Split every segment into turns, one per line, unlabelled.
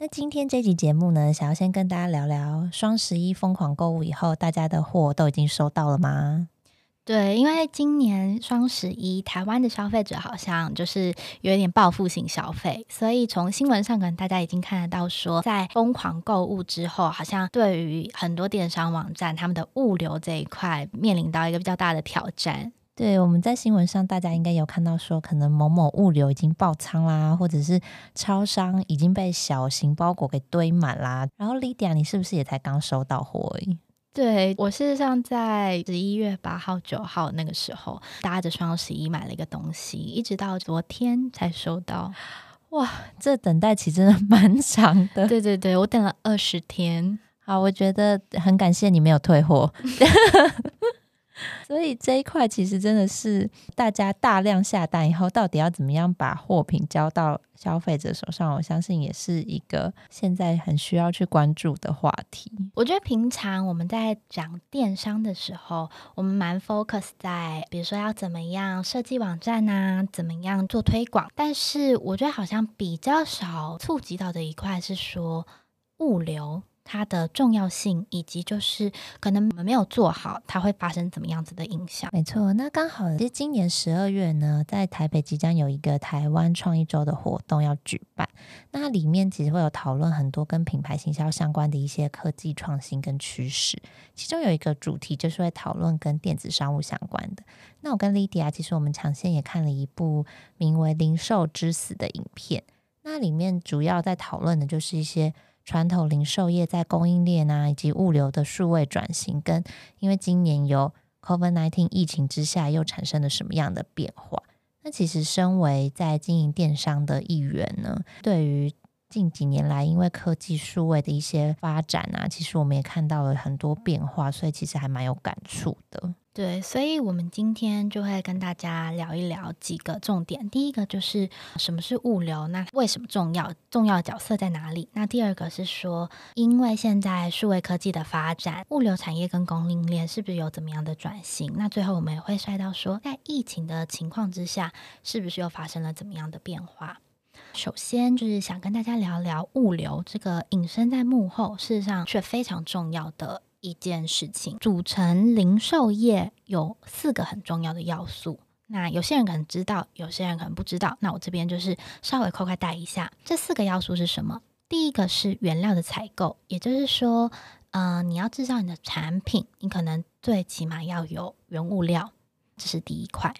那今天这集节目呢，想要先跟大家聊聊双十一疯狂购物以后，大家的货都已经收到了吗？
对，因为今年双十一，台湾的消费者好像就是有点报复性消费，所以从新闻上可能大家已经看得到说，在疯狂购物之后，好像对于很多电商网站，他们的物流这一块面临到一个比较大的挑战。
对，我们在新闻上，大家应该有看到说，可能某某物流已经爆仓啦，或者是超商已经被小型包裹给堆满啦。然后，Lydia，你是不是也才刚收到货而已？
对，我事实上在十一月八号、九号那个时候，搭着双十一买了一个东西，一直到昨天才收到。
哇，这等待期真的蛮 长的。
对对对，我等了二十天。
好，我觉得很感谢你没有退货。所以这一块其实真的是大家大量下单以后，到底要怎么样把货品交到消费者手上？我相信也是一个现在很需要去关注的话题。
我觉得平常我们在讲电商的时候，我们蛮 focus 在，比如说要怎么样设计网站啊，怎么样做推广。但是我觉得好像比较少触及到的一块是说物流。它的重要性，以及就是可能我们没有做好，它会发生怎么样子的影响？
没错，那刚好其实今年十二月呢，在台北即将有一个台湾创意周的活动要举办，那里面其实会有讨论很多跟品牌行销相关的一些科技创新跟趋势，其中有一个主题就是会讨论跟电子商务相关的。那我跟 Lydia 其实我们抢先也看了一部名为《零售之死》的影片，那里面主要在讨论的就是一些。传统零售业在供应链啊以及物流的数位转型，跟因为今年有 COVID-19 疫情之下，又产生了什么样的变化？那其实身为在经营电商的一员呢，对于近几年来因为科技数位的一些发展啊，其实我们也看到了很多变化，所以其实还蛮有感触的。
对，所以我们今天就会跟大家聊一聊几个重点。第一个就是什么是物流，那为什么重要？重要角色在哪里？那第二个是说，因为现在数位科技的发展，物流产业跟供应链是不是有怎么样的转型？那最后我们也会说到说，在疫情的情况之下，是不是又发生了怎么样的变化？首先就是想跟大家聊聊物流这个隐身在幕后，事实上却非常重要的。一件事情组成零售业有四个很重要的要素。那有些人可能知道，有些人可能不知道。那我这边就是稍微快快带一下，这四个要素是什么？第一个是原料的采购，也就是说，呃，你要制造你的产品，你可能最起码要有原物料，这是第一块。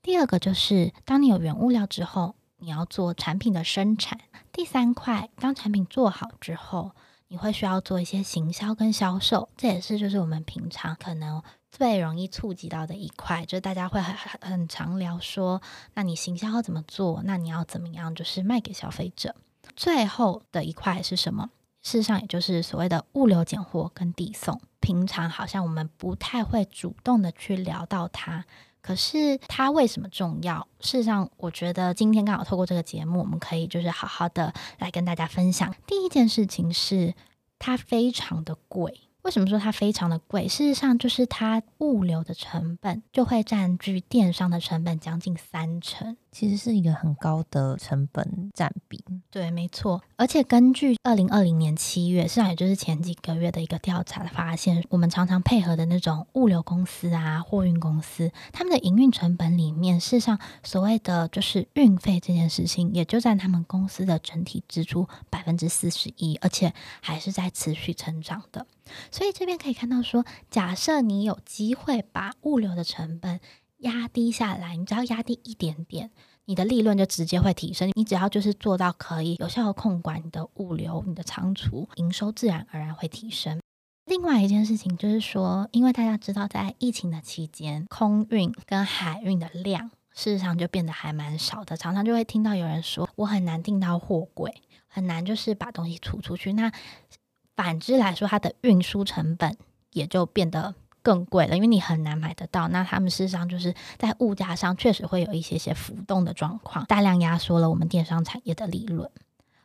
第二个就是当你有原物料之后，你要做产品的生产。第三块，当产品做好之后。你会需要做一些行销跟销售，这也是就是我们平常可能最容易触及到的一块，就是大家会很很常聊说，那你行销要怎么做？那你要怎么样就是卖给消费者？最后的一块是什么？事实上也就是所谓的物流拣货跟递送，平常好像我们不太会主动的去聊到它。可是它为什么重要？事实上，我觉得今天刚好透过这个节目，我们可以就是好好的来跟大家分享。第一件事情是，它非常的贵。为什么说它非常的贵？事实上，就是它物流的成本就会占据电商的成本将近三成。
其实是一个很高的成本占比，
对，没错。而且根据二零二零年七月，实际上也就是前几个月的一个调查发现，我们常常配合的那种物流公司啊、货运公司，他们的营运成本里面，事实上所谓的就是运费这件事情，也就占他们公司的整体支出百分之四十一，而且还是在持续成长的。所以这边可以看到说，假设你有机会把物流的成本压低下来，你只要压低一点点，你的利润就直接会提升。你只要就是做到可以有效的控管你的物流、你的仓储，营收自然而然会提升。另外一件事情就是说，因为大家知道，在疫情的期间，空运跟海运的量事实上就变得还蛮少的，常常就会听到有人说，我很难订到货柜，很难就是把东西出出去。那反之来说，它的运输成本也就变得更贵了，因为你很难买得到。那他们事实上就是在物价上确实会有一些些浮动的状况，大量压缩了我们电商产业的利润。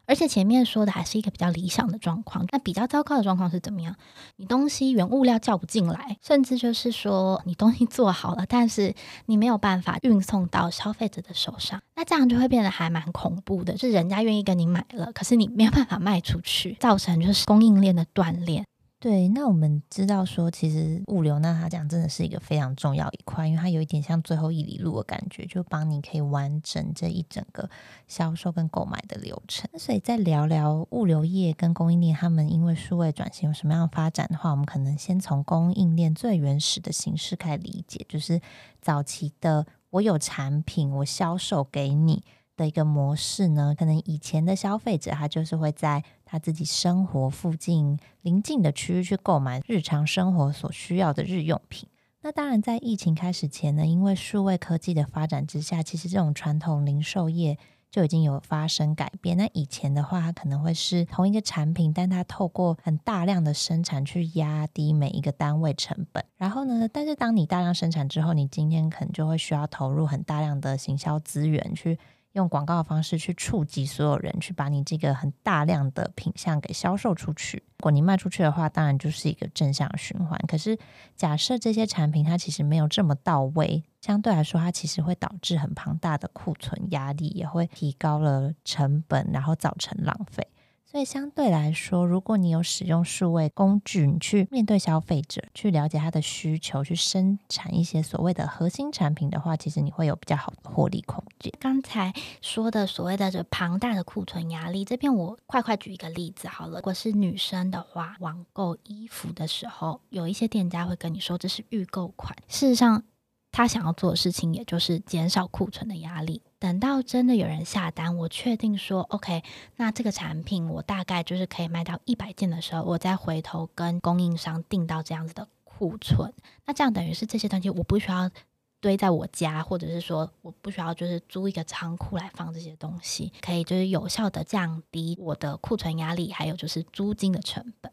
而且前面说的还是一个比较理想的状况，那比较糟糕的状况是怎么样？你东西原物料叫不进来，甚至就是说你东西做好了，但是你没有办法运送到消费者的手上，那这样就会变得还蛮恐怖的，就是人家愿意跟你买了，可是你没有办法卖出去，造成就是供应链的断裂。
对，那我们知道说，其实物流那它讲真的是一个非常重要一块，因为它有一点像最后一里路的感觉，就帮你可以完整这一整个销售跟购买的流程。所以再聊聊物流业跟供应链，他们因为数位转型有什么样的发展的话，我们可能先从供应链最原始的形式开始理解，就是早期的我有产品，我销售给你。的一个模式呢，可能以前的消费者他就是会在他自己生活附近邻近的区域去购买日常生活所需要的日用品。那当然，在疫情开始前呢，因为数位科技的发展之下，其实这种传统零售业就已经有发生改变。那以前的话，它可能会是同一个产品，但它透过很大量的生产去压低每一个单位成本。然后呢，但是当你大量生产之后，你今天可能就会需要投入很大量的行销资源去。用广告的方式去触及所有人，去把你这个很大量的品相给销售出去。如果你卖出去的话，当然就是一个正向循环。可是，假设这些产品它其实没有这么到位，相对来说，它其实会导致很庞大的库存压力，也会提高了成本，然后造成浪费。所以相对来说，如果你有使用数位工具，你去面对消费者，去了解他的需求，去生产一些所谓的核心产品的话，其实你会有比较好的获利空间。
刚才说的所谓的这庞大的库存压力，这边我快快举一个例子好了。如果是女生的话，网购衣服的时候，有一些店家会跟你说这是预购款，事实上。他想要做的事情，也就是减少库存的压力。等到真的有人下单，我确定说 OK，那这个产品我大概就是可以卖到一百件的时候，我再回头跟供应商订到这样子的库存。那这样等于是这些东西我不需要堆在我家，或者是说我不需要就是租一个仓库来放这些东西，可以就是有效的降低我的库存压力，还有就是租金的成本。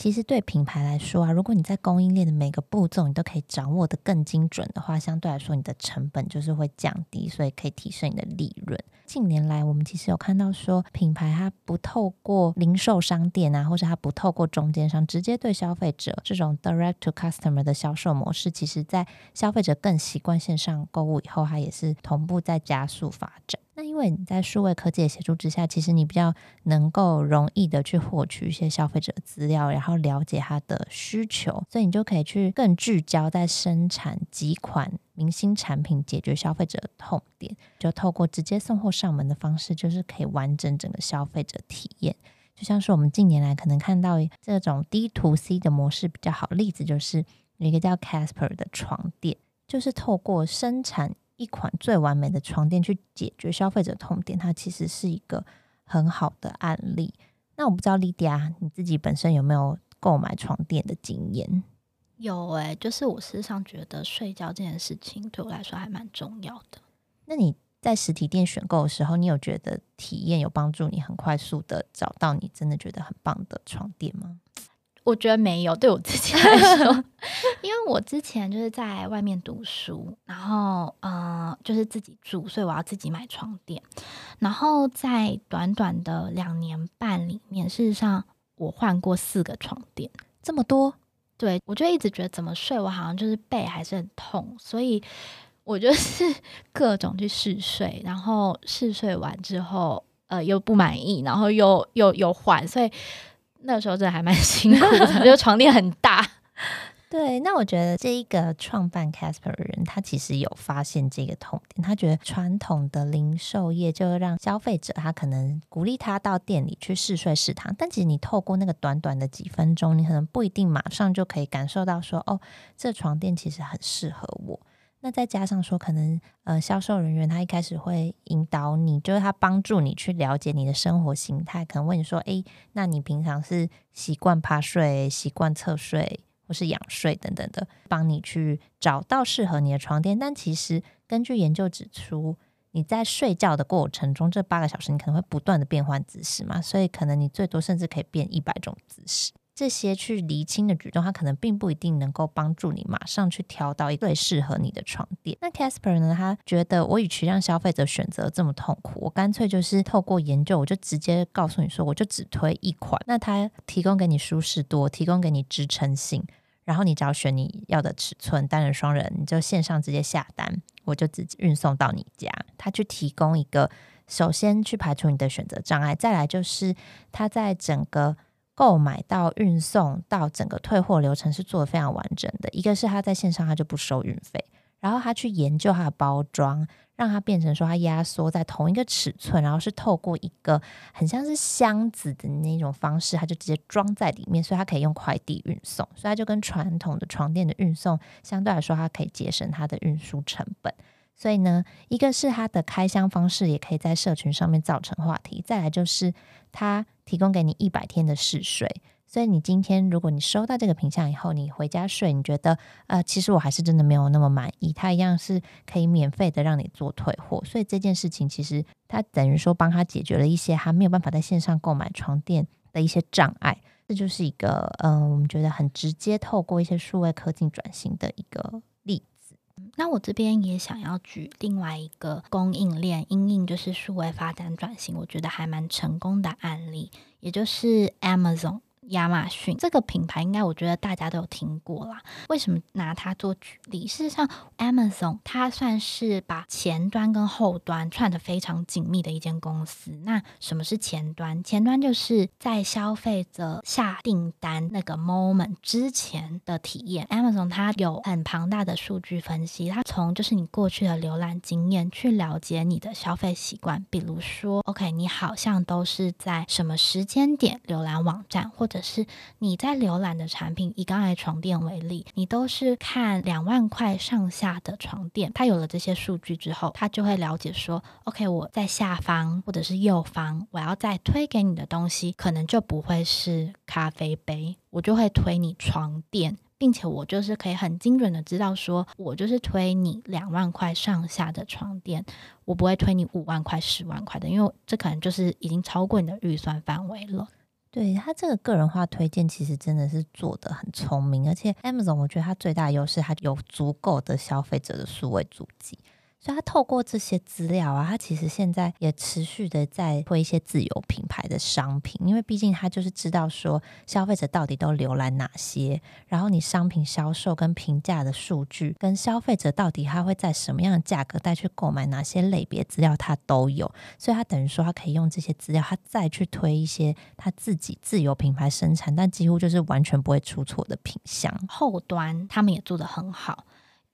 其实对品牌来说啊，如果你在供应链的每个步骤你都可以掌握的更精准的话，相对来说你的成本就是会降低，所以可以提升你的利润。近年来，我们其实有看到说，品牌它不透过零售商店啊，或者它不透过中间商，直接对消费者这种 direct to customer 的销售模式，其实在消费者更习惯线上购物以后，它也是同步在加速发展。那因为你在数位科技的协助之下，其实你比较能够容易的去获取一些消费者的资料，然后了解他的需求，所以你就可以去更聚焦在生产几款明星产品，解决消费者痛点。就透过直接送货上门的方式，就是可以完整整个消费者体验。就像是我们近年来可能看到这种 D to C 的模式比较好，例子就是有一个叫 Casper 的床垫，就是透过生产。一款最完美的床垫去解决消费者痛点，它其实是一个很好的案例。那我不知道莉迪亚你自己本身有没有购买床垫的经验？
有诶、欸，就是我事实上觉得睡觉这件事情对我来说还蛮重要的。
那你在实体店选购的时候，你有觉得体验有帮助你很快速的找到你真的觉得很棒的床垫吗？
我觉得没有，对我自己来说，因为我之前就是在外面读书，然后嗯、呃，就是自己住，所以我要自己买床垫。然后在短短的两年半里面，事实上我换过四个床垫，
这么多。
对，我就一直觉得怎么睡，我好像就是背还是很痛，所以我就是 各种去试睡，然后试睡完之后，呃，又不满意，然后又又又换，所以。那时候真的还蛮 辛苦的，就床垫很大。
对，那我觉得这一个创办 Casper 的人，他其实有发现这个痛点。他觉得传统的零售业就让消费者，他可能鼓励他到店里去试睡试躺，但其实你透过那个短短的几分钟，你可能不一定马上就可以感受到说，哦，这床垫其实很适合我。那再加上说，可能呃，销售人员他一开始会引导你，就是他帮助你去了解你的生活形态，可能问你说，诶，那你平常是习惯趴睡、习惯侧睡，或是仰睡等等的，帮你去找到适合你的床垫。但其实根据研究指出，你在睡觉的过程中，这八个小时你可能会不断的变换姿势嘛，所以可能你最多甚至可以变一百种姿势。这些去厘清的举动，它可能并不一定能够帮助你马上去挑到一个最适合你的床垫。那 Casper 呢？他觉得我与其让消费者选择这么痛苦，我干脆就是透过研究，我就直接告诉你说，我就只推一款。那它提供给你舒适度，提供给你支撑性，然后你只要选你要的尺寸，单人、双人，你就线上直接下单，我就直接运送到你家。他去提供一个，首先去排除你的选择障碍，再来就是他在整个。购买到运送到整个退货流程是做的非常完整的。一个是他在线上他就不收运费，然后他去研究他的包装，让它变成说它压缩在同一个尺寸，然后是透过一个很像是箱子的那种方式，它就直接装在里面，所以它可以用快递运送，所以它就跟传统的床垫的运送相对来说，它可以节省它的运输成本。所以呢，一个是它的开箱方式也可以在社群上面造成话题，再来就是它提供给你一百天的试睡，所以你今天如果你收到这个品相以后，你回家睡，你觉得呃，其实我还是真的没有那么满意，它一样是可以免费的让你做退货，所以这件事情其实它等于说帮他解决了一些他没有办法在线上购买床垫的一些障碍，这就是一个嗯、我们觉得很直接透过一些数位科技转型的一个例子。
那我这边也想要举另外一个供应链，因应就是数位发展转型，我觉得还蛮成功的案例，也就是 Amazon。亚马逊这个品牌，应该我觉得大家都有听过啦。为什么拿它做举例？事实上，Amazon 它算是把前端跟后端串得非常紧密的一间公司。那什么是前端？前端就是在消费者下订单那个 moment 之前的体验。Amazon 它有很庞大的数据分析，它从就是你过去的浏览经验去了解你的消费习惯。比如说，OK，你好像都是在什么时间点浏览网站，或者是你在浏览的产品，以刚才床垫为例，你都是看两万块上下的床垫。它有了这些数据之后，它就会了解说，OK，我在下方或者是右方，我要再推给你的东西，可能就不会是咖啡杯，我就会推你床垫，并且我就是可以很精准的知道说，我就是推你两万块上下的床垫，我不会推你五万块、十万块的，因为这可能就是已经超过你的预算范围了。
对，他这个个人化推荐，其实真的是做的很聪明，而且 Amazon 我觉得它最大的优势，它有足够的消费者的数位足迹。所以，他透过这些资料啊，他其实现在也持续的在推一些自有品牌的商品，因为毕竟他就是知道说消费者到底都浏览哪些，然后你商品销售跟评价的数据，跟消费者到底他会在什么样的价格带去购买哪些类别资料，他都有。所以，他等于说他可以用这些资料，他再去推一些他自己自有品牌生产，但几乎就是完全不会出错的品相。
后端他们也做得很好。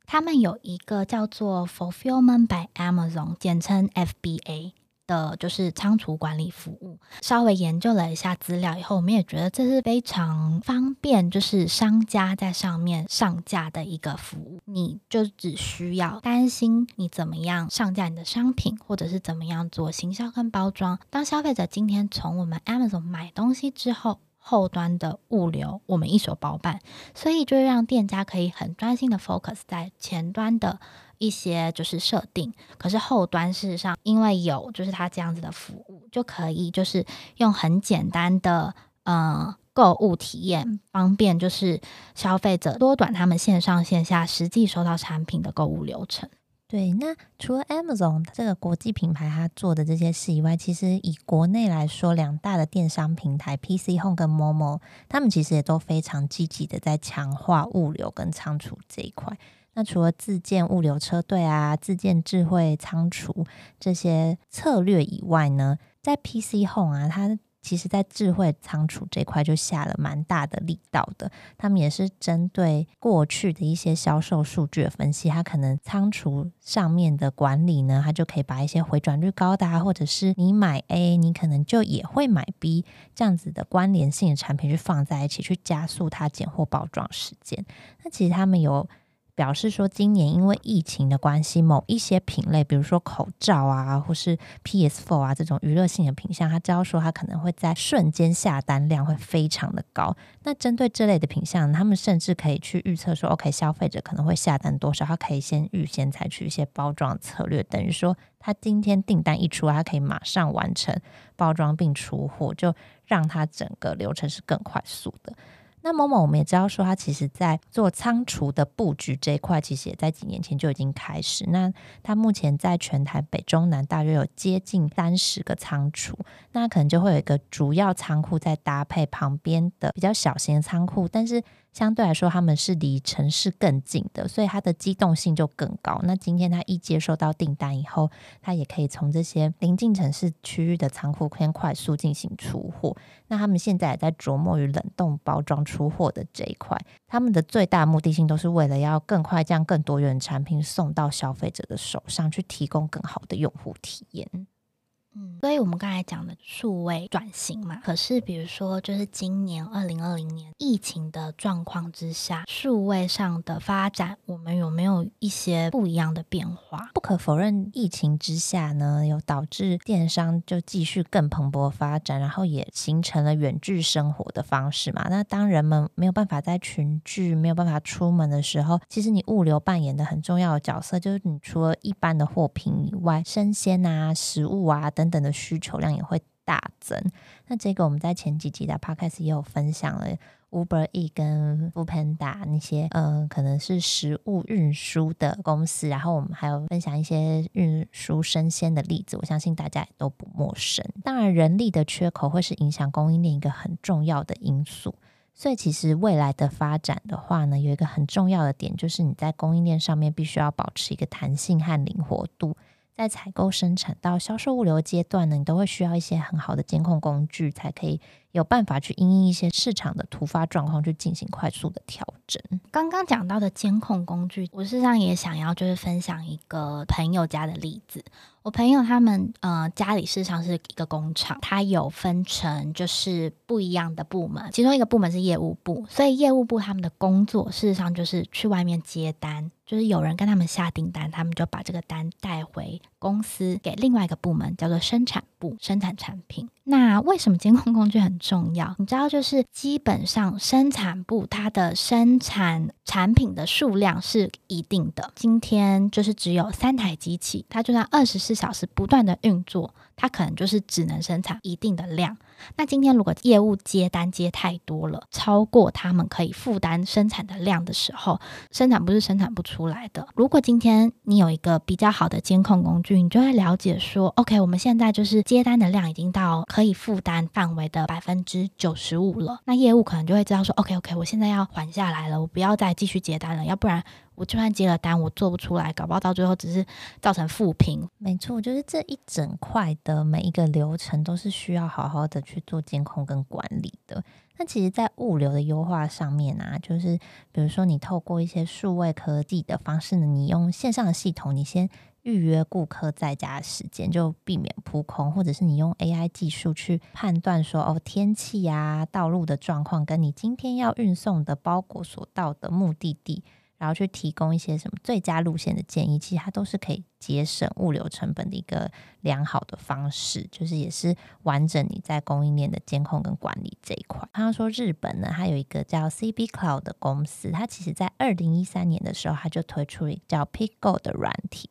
他们有一个叫做 Fulfillment by Amazon，简称 FBA 的，就是仓储管理服务。稍微研究了一下资料以后，我们也觉得这是非常方便，就是商家在上面上架的一个服务。你就只需要担心你怎么样上架你的商品，或者是怎么样做行销跟包装。当消费者今天从我们 Amazon 买东西之后，后端的物流我们一手包办，所以就让店家可以很专心的 focus 在前端的一些就是设定。可是后端事实上因为有就是他这样子的服务，就可以就是用很简单的呃购物体验，方便就是消费者缩短他们线上线下实际收到产品的购物流程。
对，那除了 Amazon 这个国际品牌，它做的这些事以外，其实以国内来说，两大的电商平台 PC Home 跟 Momo，他们其实也都非常积极的在强化物流跟仓储这一块。那除了自建物流车队啊、自建智慧仓储这些策略以外呢，在 PC Home 啊，它其实，在智慧仓储这块就下了蛮大的力道的。他们也是针对过去的一些销售数据的分析，它可能仓储上面的管理呢，它就可以把一些回转率高的，或者是你买 A，你可能就也会买 B 这样子的关联性的产品去放在一起，去加速它拣货包装时间。那其实他们有表示说今年因为疫情的关系，某一些品类，比如说口罩啊，或是 PS4 啊这种娱乐性的品项，他知道说他可能会在瞬间下单量会非常的高。那针对这类的品项，他们甚至可以去预测说，OK，消费者可能会下单多少，他可以先预先采取一些包装策略，等于说他今天订单一出，他可以马上完成包装并出货，就让他整个流程是更快速的。那某某我们也知道说，他其实在做仓储的布局这一块，其实也在几年前就已经开始。那他目前在全台北中南大约有接近三十个仓储，那可能就会有一个主要仓库在搭配旁边的比较小型的仓库，但是。相对来说，他们是离城市更近的，所以它的机动性就更高。那今天他一接收到订单以后，他也可以从这些临近城市区域的仓库先快速进行出货。那他们现在也在琢磨于冷冻包装出货的这一块，他们的最大目的性都是为了要更快将更多元产品送到消费者的手上，去提供更好的用户体验。
嗯，所以我们刚才讲的数位转型嘛，可是比如说，就是今年二零二零年疫情的状况之下，数位上的发展，我们有没有一些不一样的变化？
不可否认，疫情之下呢，有导致电商就继续更蓬勃发展，然后也形成了远距生活的方式嘛。那当人们没有办法在群聚，没有办法出门的时候，其实你物流扮演的很重要的角色，就是你除了一般的货品以外，生鲜啊、食物啊等。等等的需求量也会大增。那这个我们在前几集的 podcast 也有分享了 Uber E 跟 Foodpanda 那些，嗯、呃，可能是食物运输的公司。然后我们还有分享一些运输生鲜的例子，我相信大家也都不陌生。当然，人力的缺口会是影响供应链一个很重要的因素。所以，其实未来的发展的话呢，有一个很重要的点，就是你在供应链上面必须要保持一个弹性和灵活度。在采购、生产到销售物流阶段呢，你都会需要一些很好的监控工具，才可以有办法去因应一些市场的突发状况，去进行快速的调整。
刚刚讲到的监控工具，我事实上也想要就是分享一个朋友家的例子。我朋友他们呃家里事实上是一个工厂，它有分成就是不一样的部门，其中一个部门是业务部，所以业务部他们的工作事实上就是去外面接单，就是有人跟他们下订单，他们就把这个单带回公司给另外一个部门，叫做生产部，生产产品。那为什么监控工具很重要？你知道，就是基本上生产部它的生产产品的数量是一定的。今天就是只有三台机器，它就算二十四小时不断的运作，它可能就是只能生产一定的量。那今天如果业务接单接太多了，超过他们可以负担生产的量的时候，生产部是生产不出来的。如果今天你有一个比较好的监控工具，你就会了解说，OK，我们现在就是接单的量已经到可以负担范围的百分之九十五了。那业务可能就会知道说，OK，OK，OK，我现在要缓下来了，我不要再继续接单了，要不然。我就算接了单，我做不出来，搞不好到最后只是造成负评。
没错，就是这一整块的每一个流程都是需要好好的去做监控跟管理的。那其实，在物流的优化上面啊，就是比如说你透过一些数位科技的方式呢，你用线上的系统，你先预约顾客在家的时间，就避免扑空，或者是你用 AI 技术去判断说，哦，天气啊、道路的状况，跟你今天要运送的包裹所到的目的地。然后去提供一些什么最佳路线的建议，其实它都是可以节省物流成本的一个良好的方式，就是也是完整你在供应链的监控跟管理这一块。他说日本呢，它有一个叫 CB Cloud 的公司，它其实在二零一三年的时候，它就推出了一个叫 PickGo 的软体。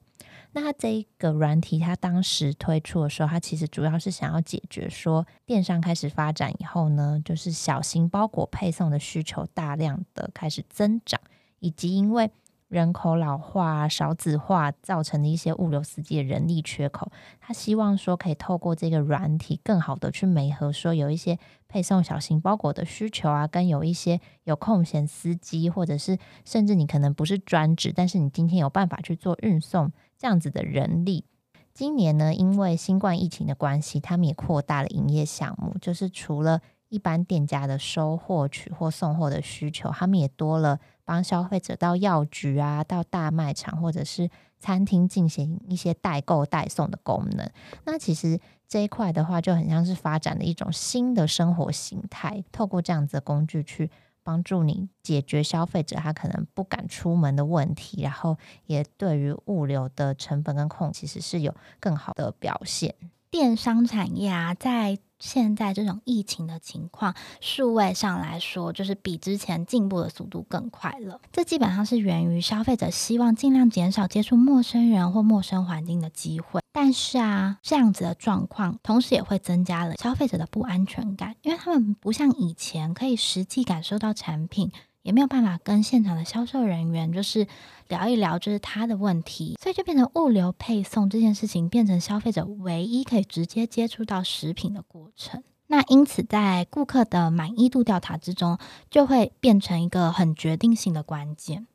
那它这一个软体，它当时推出的时候，它其实主要是想要解决说，电商开始发展以后呢，就是小型包裹配送的需求大量的开始增长。以及因为人口老化、少子化造成的一些物流司机的人力缺口，他希望说可以透过这个软体，更好的去媒合说有一些配送小型包裹的需求啊，跟有一些有空闲司机，或者是甚至你可能不是专职，但是你今天有办法去做运送这样子的人力。今年呢，因为新冠疫情的关系，他们也扩大了营业项目，就是除了一般店家的收货、取货、送货的需求，他们也多了。帮消费者到药局啊，到大卖场或者是餐厅进行一些代购代送的功能。那其实这一块的话，就很像是发展了一种新的生活形态，透过这样子的工具去帮助你解决消费者他可能不敢出门的问题，然后也对于物流的成本跟控其实是有更好的表现。
电商产业啊，在现在这种疫情的情况，数位上来说，就是比之前进步的速度更快了。这基本上是源于消费者希望尽量减少接触陌生人或陌生环境的机会。但是啊，这样子的状况，同时也会增加了消费者的不安全感，因为他们不像以前可以实际感受到产品。也没有办法跟现场的销售人员就是聊一聊，就是他的问题，所以就变成物流配送这件事情变成消费者唯一可以直接接触到食品的过程。那因此，在顾客的满意度调查之中，就会变成一个很决定性的关键。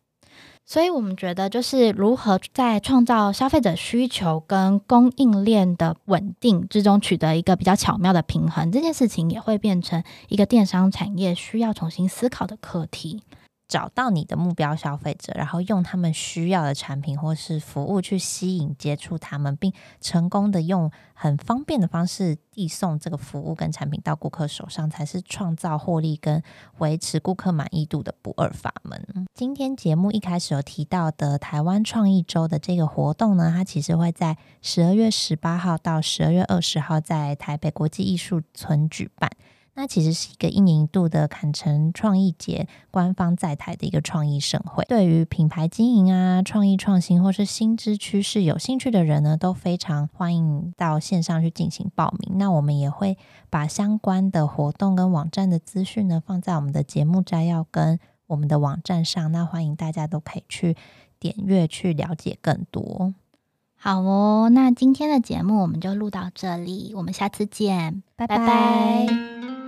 所以我们觉得，就是如何在创造消费者需求跟供应链的稳定之中取得一个比较巧妙的平衡，这件事情也会变成一个电商产业需要重新思考的课题。
找到你的目标消费者，然后用他们需要的产品或是服务去吸引接触他们，并成功的用很方便的方式递送这个服务跟产品到顾客手上，才是创造获利跟维持顾客满意度的不二法门。今天节目一开始有提到的台湾创意周的这个活动呢，它其实会在十二月十八号到十二月二十号在台北国际艺术村举办。那其实是一个一年一度的坎城创意节，官方在台的一个创意盛会。对于品牌经营啊、创意创新或是新知趋势有兴趣的人呢，都非常欢迎到线上去进行报名。那我们也会把相关的活动跟网站的资讯呢，放在我们的节目摘要跟我们的网站上。那欢迎大家都可以去点阅去了解更多。
好哦，那今天的节目我们就录到这里，我们下次见，拜拜。拜拜。